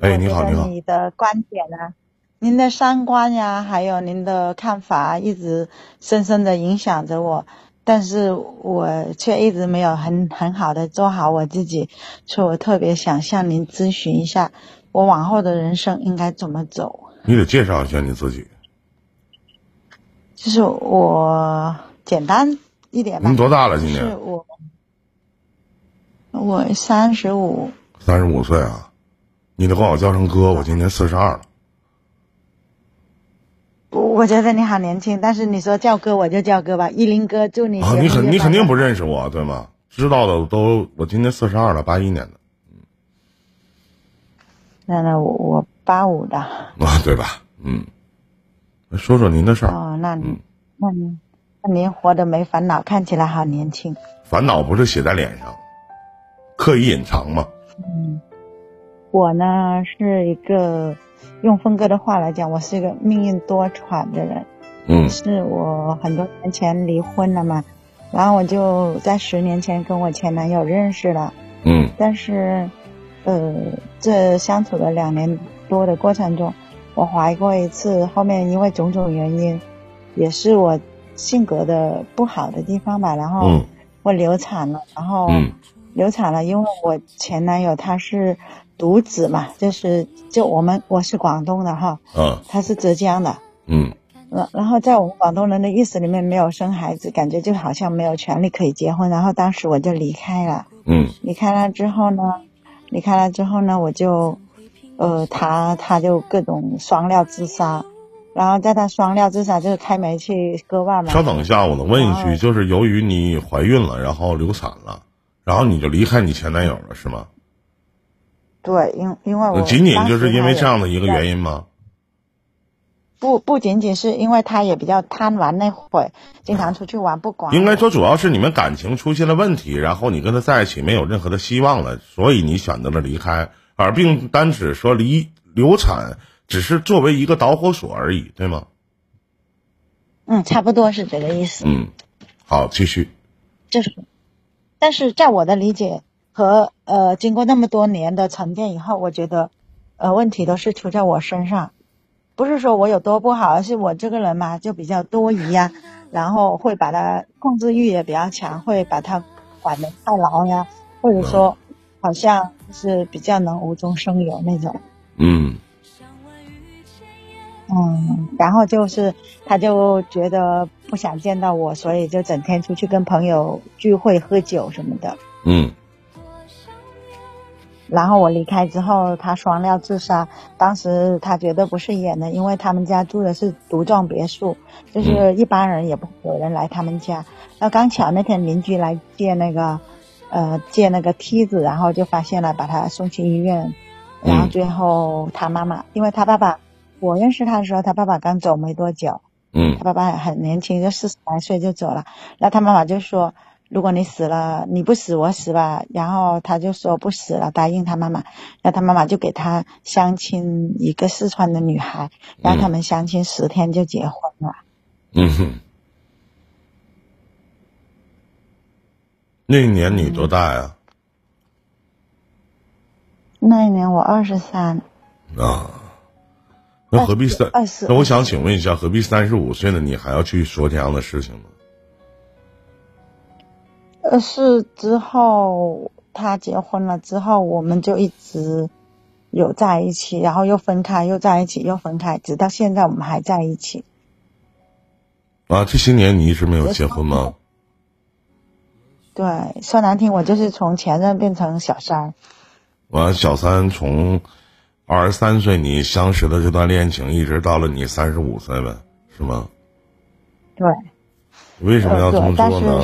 哎，你好，你好。你的观点呢？您的三观呀，还有您的看法，一直深深的影响着我，但是我却一直没有很很好的做好我自己，所以我特别想向您咨询一下，我往后的人生应该怎么走？你得介绍一下你自己。就是我简单一点吧。您多大了？今年？是我，我三十五。三十五岁啊，你得管我叫声哥，我今年四十二了。我觉得你好年轻，但是你说叫哥我就叫哥吧，依林哥，祝你。啊，你肯你肯定不认识我对吗？知道的都，我今年四十二了，八一年的。那那我我八五的。啊，对吧？嗯。说说您的事儿。哦，那您，那您，那您活得没烦恼，看起来好年轻。烦恼不是写在脸上，刻意隐藏吗？嗯，我呢是一个。用峰哥的话来讲，我是一个命运多舛的人。嗯，是我很多年前离婚了嘛，然后我就在十年前跟我前男友认识了。嗯，但是，呃，这相处了两年多的过程中，我怀过一次，后面因为种种原因，也是我性格的不好的地方吧，然后我流产了，然后流产了，因为我前男友他是。独子嘛，就是就我们我是广东的哈，嗯，他是浙江的，嗯，然然后在我们广东人的意识里面，没有生孩子，感觉就好像没有权利可以结婚。然后当时我就离开了，嗯，离开了之后呢，离开了之后呢，我就，呃，他他就各种双料自杀，然后在他双料自杀就是开煤气割腕嘛。稍等一下，我能问一句，就是由于你怀孕了，然后流产了，然后你就离开你前男友了，是吗？对，因因为我仅仅就是因为这样的一个原因吗？不不仅仅是因为他也比较贪玩，那会经常出去玩不管。应该说主要是你们感情出现了问题，然后你跟他在一起没有任何的希望了，所以你选择了离开，而并单指说离流产只是作为一个导火索而已，对吗？嗯，差不多是这个意思。嗯，好，继续。就是，但是在我的理解。和呃，经过那么多年的沉淀以后，我觉得，呃，问题都是出在我身上，不是说我有多不好，而是我这个人嘛，就比较多疑呀，然后会把他控制欲也比较强，会把他管得太牢呀，或者说，好像是比较能无中生有那种。嗯。嗯，然后就是他就觉得不想见到我，所以就整天出去跟朋友聚会喝酒什么的。嗯。然后我离开之后，他双料自杀。当时他绝对不是演的，因为他们家住的是独幢别墅，就是一般人也不会有人来他们家。那刚巧那天邻居来借那个，呃，借那个梯子，然后就发现了，把他送去医院。然后最后他妈妈，因为他爸爸，我认识他的时候，他爸爸刚走没多久。嗯。他爸爸很年轻，就四十来岁就走了。那他妈妈就说。如果你死了，你不死我死吧。然后他就说不死了，答应他妈妈。那他妈妈就给他相亲一个四川的女孩，然后他们相亲十天就结婚了。嗯哼。那一年你多大呀？那一年我二十三。啊。那何必三？那我想请问一下，何必三十五岁的你还要去说这样的事情呢？呃，是之后他结婚了之后，我们就一直有在一起，然后又分开，又在一起，又分开，直到现在我们还在一起。啊，这些年你一直没有结婚吗？对，说难听，我就是从前任变成小三。完，小三从二十三岁你相识的这段恋情，一直到了你三十五岁呗，是吗？对。为什么要这么做呢？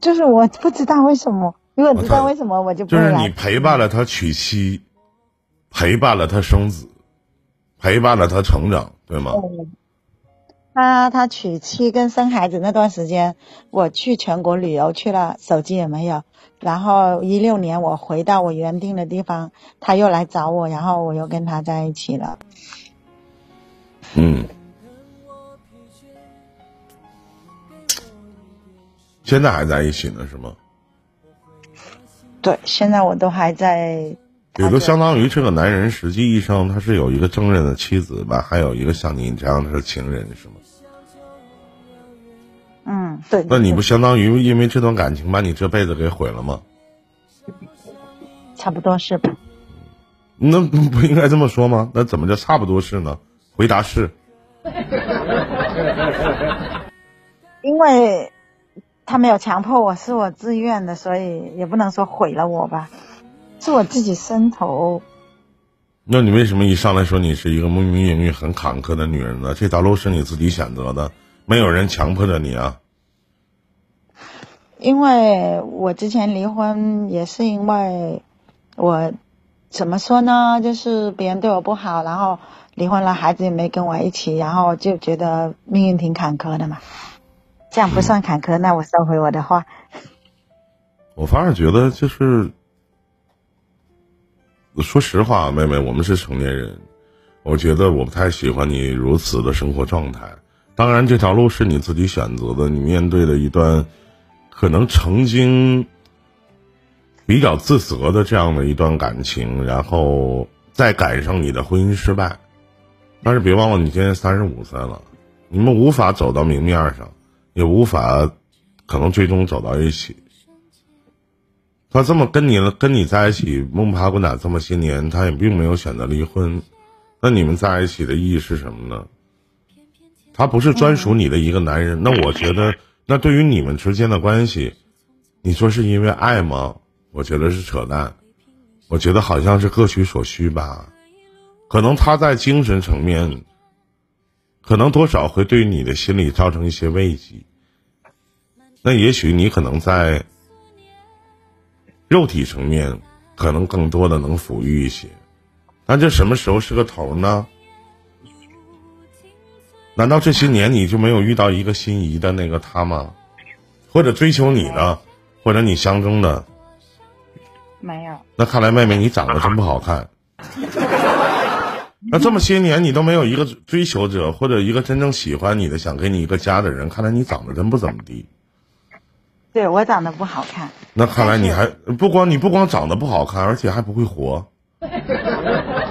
就是我不知道为什么，如果知道为什么，我就不就是你陪伴了他娶妻，陪伴了他生子，陪伴了他成长，对吗？他他娶妻跟生孩子那段时间，我去全国旅游去了，手机也没有。然后一六年我回到我原定的地方，他又来找我，然后我又跟他在一起了。嗯。现在还在一起呢，是吗？对，现在我都还在。也就相当于这个男人实际一生他是有一个正任的妻子吧，还有一个像你这样的情人，是吗？嗯，对。那你不相当于因为这段感情把你这辈子给毁了吗？差不多是吧？那不应该这么说吗？那怎么就差不多是呢？回答是。因为他没有强迫我，是我自愿的，所以也不能说毁了我吧。是我自己伸头。那你为什么一上来说你是一个命运很坎坷的女人呢？这条路是你自己选择的，没有人强迫着你啊。因为我之前离婚也是因为我怎么说呢？就是别人对我不好，然后离婚了，孩子也没跟我一起，然后就觉得命运挺坎坷的嘛。这样不算坎坷，那我收回我的话。我反而觉得就是。说实话，妹妹，我们是成年人，我觉得我不太喜欢你如此的生活状态。当然，这条路是你自己选择的，你面对的一段可能曾经比较自责的这样的一段感情，然后再赶上你的婚姻失败。但是别忘了，你今年三十五岁了，你们无法走到明面上，也无法可能最终走到一起。他这么跟你了跟你在一起摸爬滚打这么些年，他也并没有选择离婚，那你们在一起的意义是什么呢？他不是专属你的一个男人，那我觉得，那对于你们之间的关系，你说是因为爱吗？我觉得是扯淡，我觉得好像是各取所需吧。可能他在精神层面，可能多少会对你的心理造成一些慰藉，那也许你可能在。肉体层面可能更多的能抚育一些，那这什么时候是个头呢？难道这些年你就没有遇到一个心仪的那个他吗？或者追求你的，或者你相中的？没有。那看来妹妹你长得真不好看。那这么些年你都没有一个追求者，或者一个真正喜欢你的、想给你一个家的人，看来你长得真不怎么地。对我长得不好看，那看来你还不光你不光长得不好看，而且还不会活，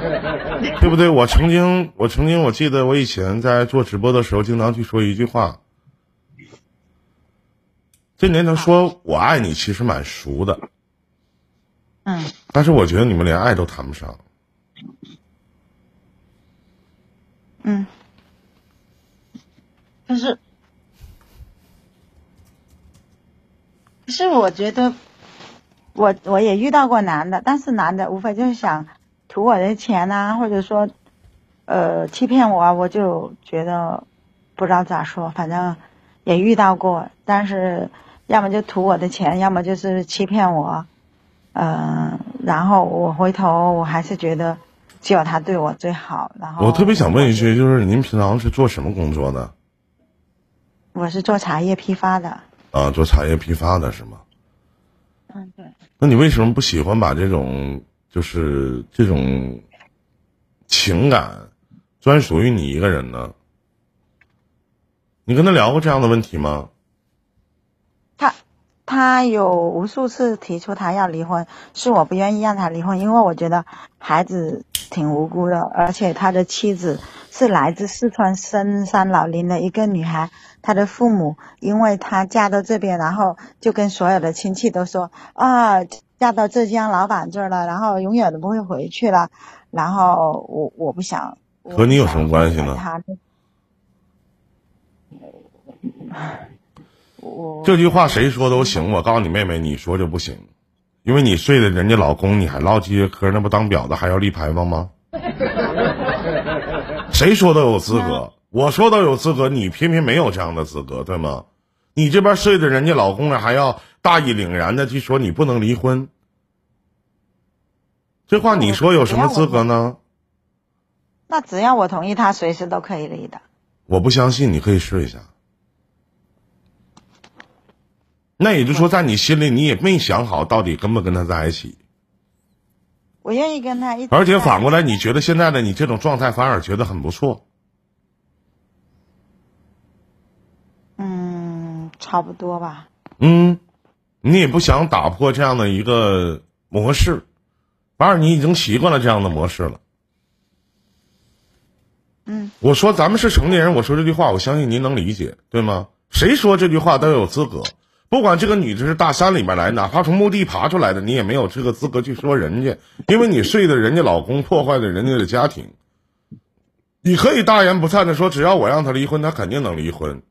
对不对？我曾经我曾经我记得我以前在做直播的时候，经常去说一句话，这年头说我爱你其实蛮熟的，嗯，但是我觉得你们连爱都谈不上，嗯，但是。是我觉得，我我也遇到过男的，但是男的无非就是想图我的钱呐，或者说，呃，欺骗我，我就觉得不知道咋说，反正也遇到过，但是要么就图我的钱，要么就是欺骗我，嗯，然后我回头我还是觉得只有他对我最好。然后我特别想问一句，就是您平常是做什么工作的？我是做茶叶批发的。啊，做茶叶批发的是吗？嗯，对。那你为什么不喜欢把这种就是这种情感专属于你一个人呢？你跟他聊过这样的问题吗？他他有无数次提出他要离婚，是我不愿意让他离婚，因为我觉得孩子挺无辜的，而且他的妻子是来自四川深山老林的一个女孩。他的父母，因为他嫁到这边，然后就跟所有的亲戚都说啊，嫁到浙江老板这儿了，然后永远都不会回去了。然后我我不想和你有什么关系呢？他，这句话谁说都行。我告诉你妹妹，你说就不行，因为你睡了人家老公，你还唠这些嗑，那不当婊子还要立牌坊吗？谁说都有资格。我说都有资格，你偏偏没有这样的资格，对吗？你这边睡着人家老公了，还要大义凛然的去说你不能离婚，这话你说有什么资格呢？那只要我同意，他随时都可以离的。我不相信，你可以试一下。那也就是说，在你心里，你也没想好到底跟不跟他在一起。我愿意跟他一。而且反过来，你觉得现在的你这种状态反而觉得很不错。嗯，差不多吧。嗯，你也不想打破这样的一个模式，反而你已经习惯了这样的模式了。嗯，我说咱们是成年人，我说这句话，我相信您能理解，对吗？谁说这句话都有资格，不管这个女的是大山里面来，哪怕从墓地爬出来的，你也没有这个资格去说人家，因为你睡的人家老公，破坏了人家的家庭。你可以大言不惭的说，只要我让他离婚，他肯定能离婚，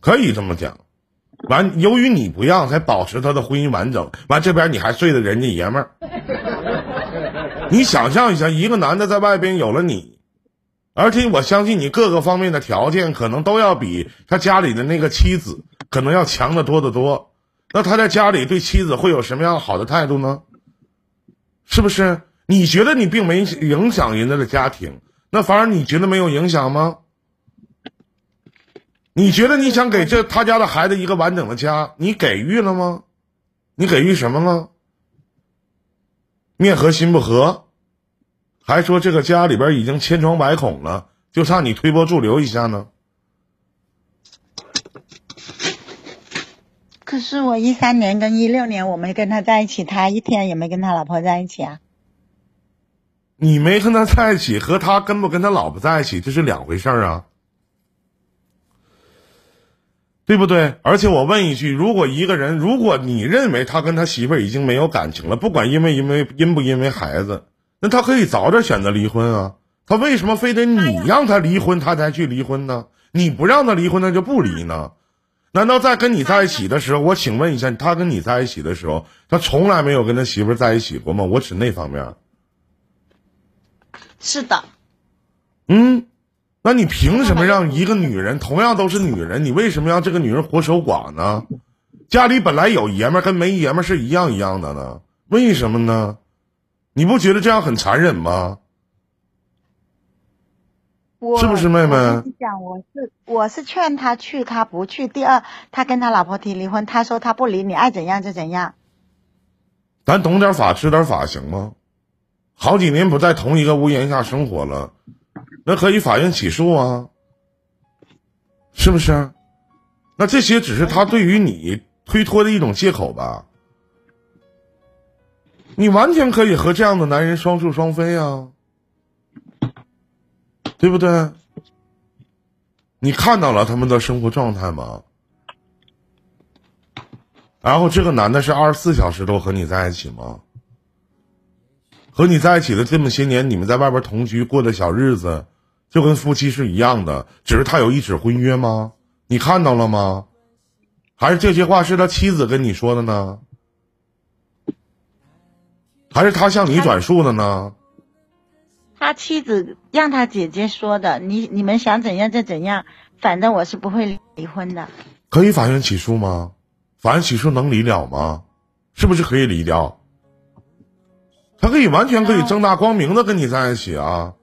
可以这么讲。完，由于你不让，才保持他的婚姻完整。完，这边你还睡的人家爷们儿，你想象一下，一个男的在外边有了你，而且我相信你各个方面的条件可能都要比他家里的那个妻子可能要强得多得多。那他在家里对妻子会有什么样好的态度呢？是不是？你觉得你并没影响人家的家庭，那反而你觉得没有影响吗？你觉得你想给这他家的孩子一个完整的家，你给予了吗？你给予什么了？面和心不和，还说这个家里边已经千疮百孔了，就差你推波助流一下呢？可是我一三年跟一六年我没跟他在一起，他一天也没跟他老婆在一起啊。你没跟他在一起，和他跟不跟他老婆在一起，这是两回事儿啊，对不对？而且我问一句，如果一个人，如果你认为他跟他媳妇儿已经没有感情了，不管因为因为因不因为孩子，那他可以早点选择离婚啊。他为什么非得你让他离婚，他才去离婚呢？你不让他离婚，他就不离呢？难道在跟你在一起的时候，我请问一下，他跟你在一起的时候，他从来没有跟他媳妇儿在一起过吗？我指那方面。是的，嗯，那你凭什么让一个女人，同样都是女人，你为什么让这个女人活守寡呢？家里本来有爷们儿，跟没爷们儿是一样一样的呢？为什么呢？你不觉得这样很残忍吗？是不是妹妹讲，我是我是劝他去，他不去。第二，他跟他老婆提离婚，他说他不离，你爱怎样就怎样。咱懂点法，知点法，行吗？好几年不在同一个屋檐下生活了，那可以法院起诉啊，是不是？那这些只是他对于你推脱的一种借口吧？你完全可以和这样的男人双宿双飞啊，对不对？你看到了他们的生活状态吗？然后这个男的是二十四小时都和你在一起吗？和你在一起的这么些年，你们在外边同居过的小日子，就跟夫妻是一样的，只是他有一纸婚约吗？你看到了吗？还是这些话是他妻子跟你说的呢？还是他向你转述的呢？他妻子让他姐姐说的，你你们想怎样就怎样，反正我是不会离婚的。可以法院起诉吗？法院起诉能离了吗？是不是可以离掉？他可以完全可以正大光明的跟你在一起啊，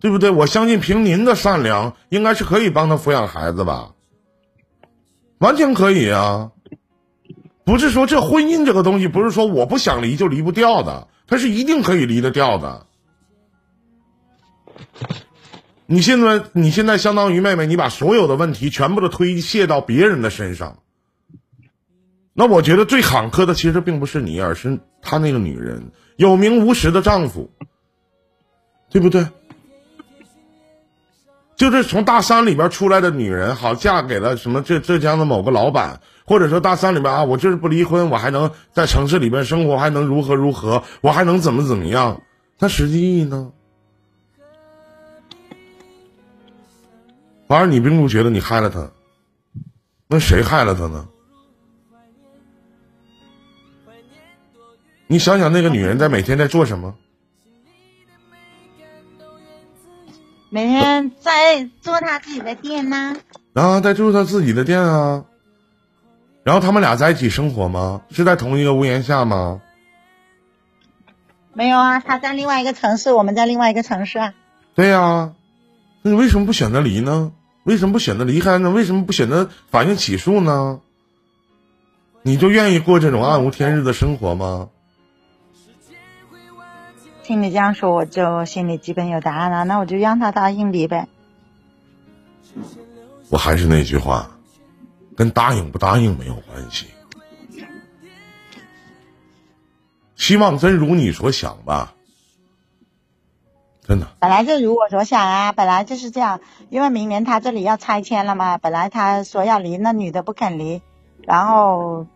对不对？我相信凭您的善良，应该是可以帮他抚养孩子吧，完全可以啊。不是说这婚姻这个东西，不是说我不想离就离不掉的，它是一定可以离得掉的。你现在你现在相当于妹妹，你把所有的问题全部都推卸到别人的身上。那我觉得最坎坷的其实并不是你，而是他那个女人有名无实的丈夫，对不对？就是从大山里边出来的女人，好嫁给了什么浙浙江的某个老板，或者说大山里边啊，我就是不离婚，我还能在城市里边生活，还能如何如何，我还能怎么怎么样？那实际意义呢？反而你并不觉得你害了他，那谁害了他呢？你想想那个女人在每天在做什么？每天在做他自己的店呢、啊，在住他自己的店啊。然后他们俩在一起生活吗？是在同一个屋檐下吗？没有啊，他在另外一个城市，我们在另外一个城市啊。对呀、那你为什么不选择离呢？为什么不选择离开呢？为什么不选择法院起诉呢？你就愿意过这种暗无天日的生活吗？听你这样说，我就心里基本有答案了。那我就让他答应离呗。我还是那句话，跟答应不答应没有关系。希望真如你所想吧，真的。本来就如我所想啊，本来就是这样。因为明年他这里要拆迁了嘛，本来他说要离，那女的不肯离，然后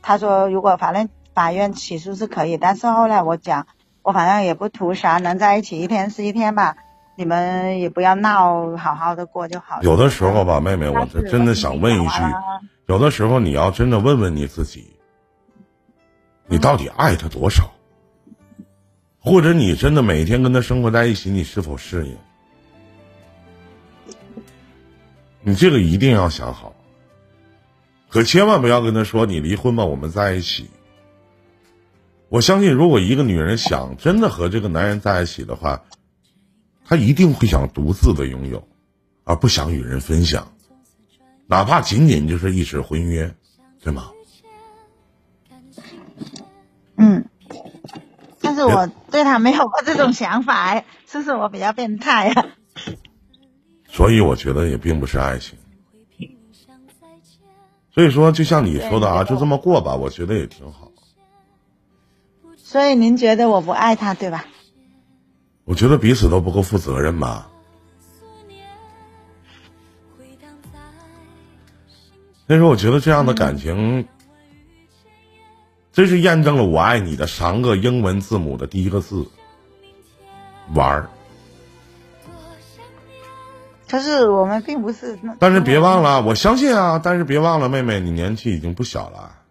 他说如果反正法院起诉是可以，但是后来我讲，我反正也不图啥，能在一起一天是一天吧，你们也不要闹，好好的过就好了。有的时候吧，妹妹，我这真的想问一句，有的时候你要真的问问你自己，你到底爱他多少？或者你真的每天跟他生活在一起，你是否适应？你这个一定要想好，可千万不要跟他说你离婚吧，我们在一起。我相信，如果一个女人想真的和这个男人在一起的话，她一定会想独自的拥有，而不想与人分享，哪怕仅仅就是一纸婚约，对吗？嗯。但是我对他没有过这种想法，是不是我比较变态啊？所以我觉得也并不是爱情。所以说，就像你说的啊，就这么过吧，我觉得也挺好。所以您觉得我不爱他，对吧？我觉得彼此都不够负责任吧。所以说，我觉得这样的感情。真是验证了“我爱你”的三个英文字母的第一个字“玩儿”。可是我们并不是。但是别忘了，我相信啊！但是别忘了，妹妹，你年纪已经不小了。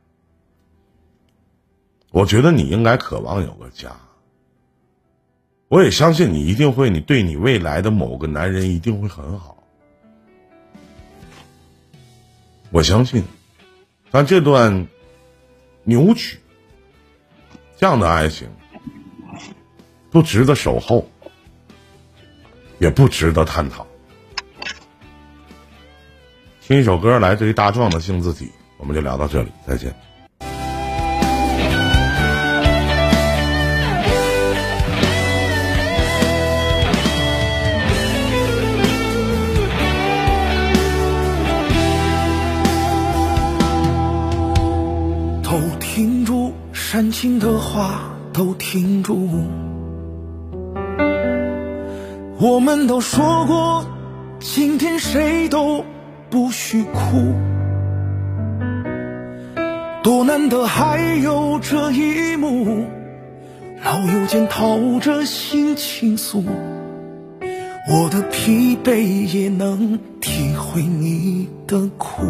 我觉得你应该渴望有个家。我也相信你一定会，你对你未来的某个男人一定会很好。我相信，但这段。扭曲，这样的爱情不值得守候，也不值得探讨。听一首歌，来自于大壮的《性字体》，我们就聊到这里，再见。煽情的话都停住。我们都说过，今天谁都不许哭。多难得还有这一幕，老友间掏着心倾诉，我的疲惫也能体会你的苦。